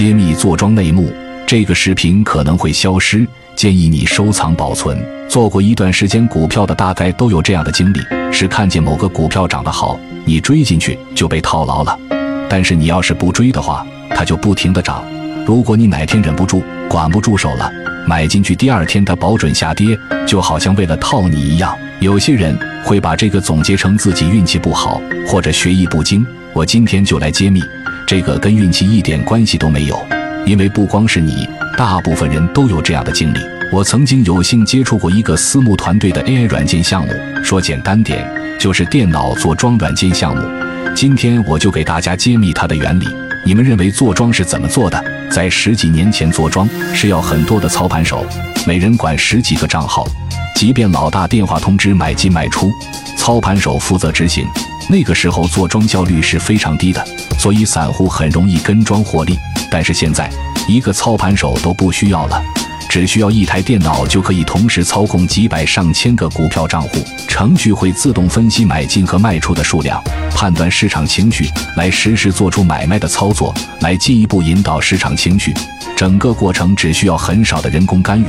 揭秘坐庄内幕。这个视频可能会消失，建议你收藏保存。做过一段时间股票的，大概都有这样的经历：是看见某个股票涨得好，你追进去就被套牢了。但是你要是不追的话，它就不停的涨。如果你哪天忍不住、管不住手了，买进去，第二天它保准下跌，就好像为了套你一样。有些人会把这个总结成自己运气不好或者学艺不精。我今天就来揭秘，这个跟运气一点关系都没有。因为不光是你，大部分人都有这样的经历。我曾经有幸接触过一个私募团队的 AI 软件项目，说简单点，就是电脑做庄软件项目。今天我就给大家揭秘它的原理。你们认为做庄是怎么做的？在十几年前做庄是要很多的操盘手，每人管十几个账号，即便老大电话通知买进卖出，操盘手负责执行。那个时候做庄效率是非常低的，所以散户很容易跟庄获利。但是现在，一个操盘手都不需要了，只需要一台电脑就可以同时操控几百上千个股票账户，程序会自动分析买进和卖出的数量，判断市场情绪，来实时做出买卖的操作，来进一步引导市场情绪。整个过程只需要很少的人工干预。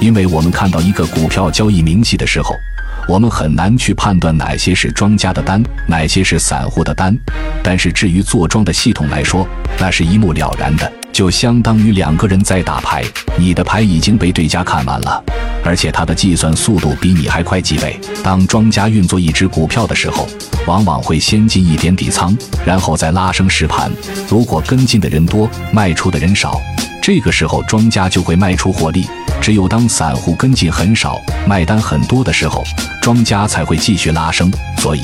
因为我们看到一个股票交易明细的时候。我们很难去判断哪些是庄家的单，哪些是散户的单。但是至于做庄的系统来说，那是一目了然的，就相当于两个人在打牌，你的牌已经被对家看完了，而且他的计算速度比你还快几倍。当庄家运作一只股票的时候，往往会先进一点底仓，然后再拉升实盘。如果跟进的人多，卖出的人少，这个时候庄家就会卖出获利。只有当散户跟进很少、卖单很多的时候，庄家才会继续拉升。所以，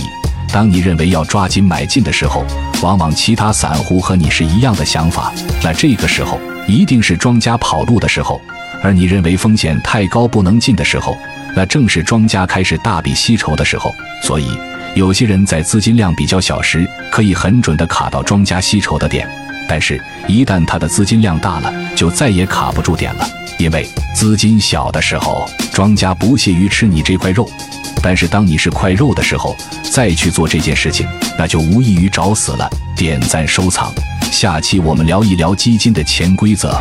当你认为要抓紧买进的时候，往往其他散户和你是一样的想法。那这个时候一定是庄家跑路的时候。而你认为风险太高不能进的时候，那正是庄家开始大笔吸筹的时候。所以，有些人在资金量比较小时，可以很准的卡到庄家吸筹的点；但是，一旦他的资金量大了，就再也卡不住点了。因为资金小的时候，庄家不屑于吃你这块肉；但是当你是块肉的时候，再去做这件事情，那就无异于找死了。点赞收藏，下期我们聊一聊基金的潜规则。